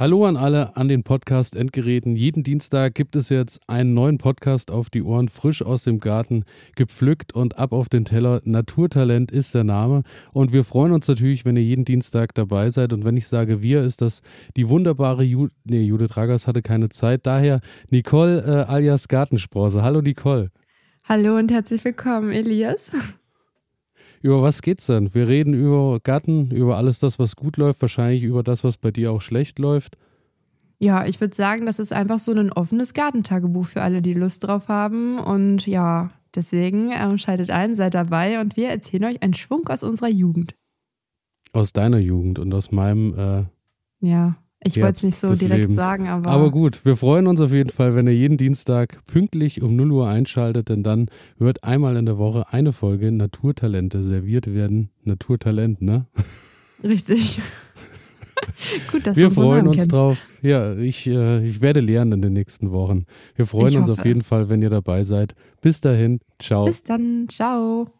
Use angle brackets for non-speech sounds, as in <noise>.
Hallo an alle an den Podcast Endgeräten. Jeden Dienstag gibt es jetzt einen neuen Podcast auf die Ohren, frisch aus dem Garten, gepflückt und ab auf den Teller. Naturtalent ist der Name. Und wir freuen uns natürlich, wenn ihr jeden Dienstag dabei seid. Und wenn ich sage wir, ist das die wunderbare Judith, nee, Judith Ragers hatte keine Zeit. Daher Nicole äh, alias Gartensprosse. Hallo Nicole. Hallo und herzlich willkommen, Elias. Über was geht's denn? Wir reden über Garten, über alles das, was gut läuft, wahrscheinlich über das, was bei dir auch schlecht läuft. Ja, ich würde sagen, das ist einfach so ein offenes Gartentagebuch für alle, die Lust drauf haben. Und ja, deswegen ähm, schaltet ein, seid dabei und wir erzählen euch einen Schwung aus unserer Jugend. Aus deiner Jugend und aus meinem äh, ja. Ich wollte es nicht so direkt Lebens. sagen, aber. Aber gut, wir freuen uns auf jeden Fall, wenn ihr jeden Dienstag pünktlich um 0 Uhr einschaltet, denn dann wird einmal in der Woche eine Folge Naturtalente serviert werden. Naturtalent, ne? Richtig. <laughs> Gut, dass wir freuen uns kennst. drauf. Ja, ich, äh, ich werde lernen in den nächsten Wochen. Wir freuen ich uns auf jeden es. Fall, wenn ihr dabei seid. Bis dahin, ciao. Bis dann, ciao.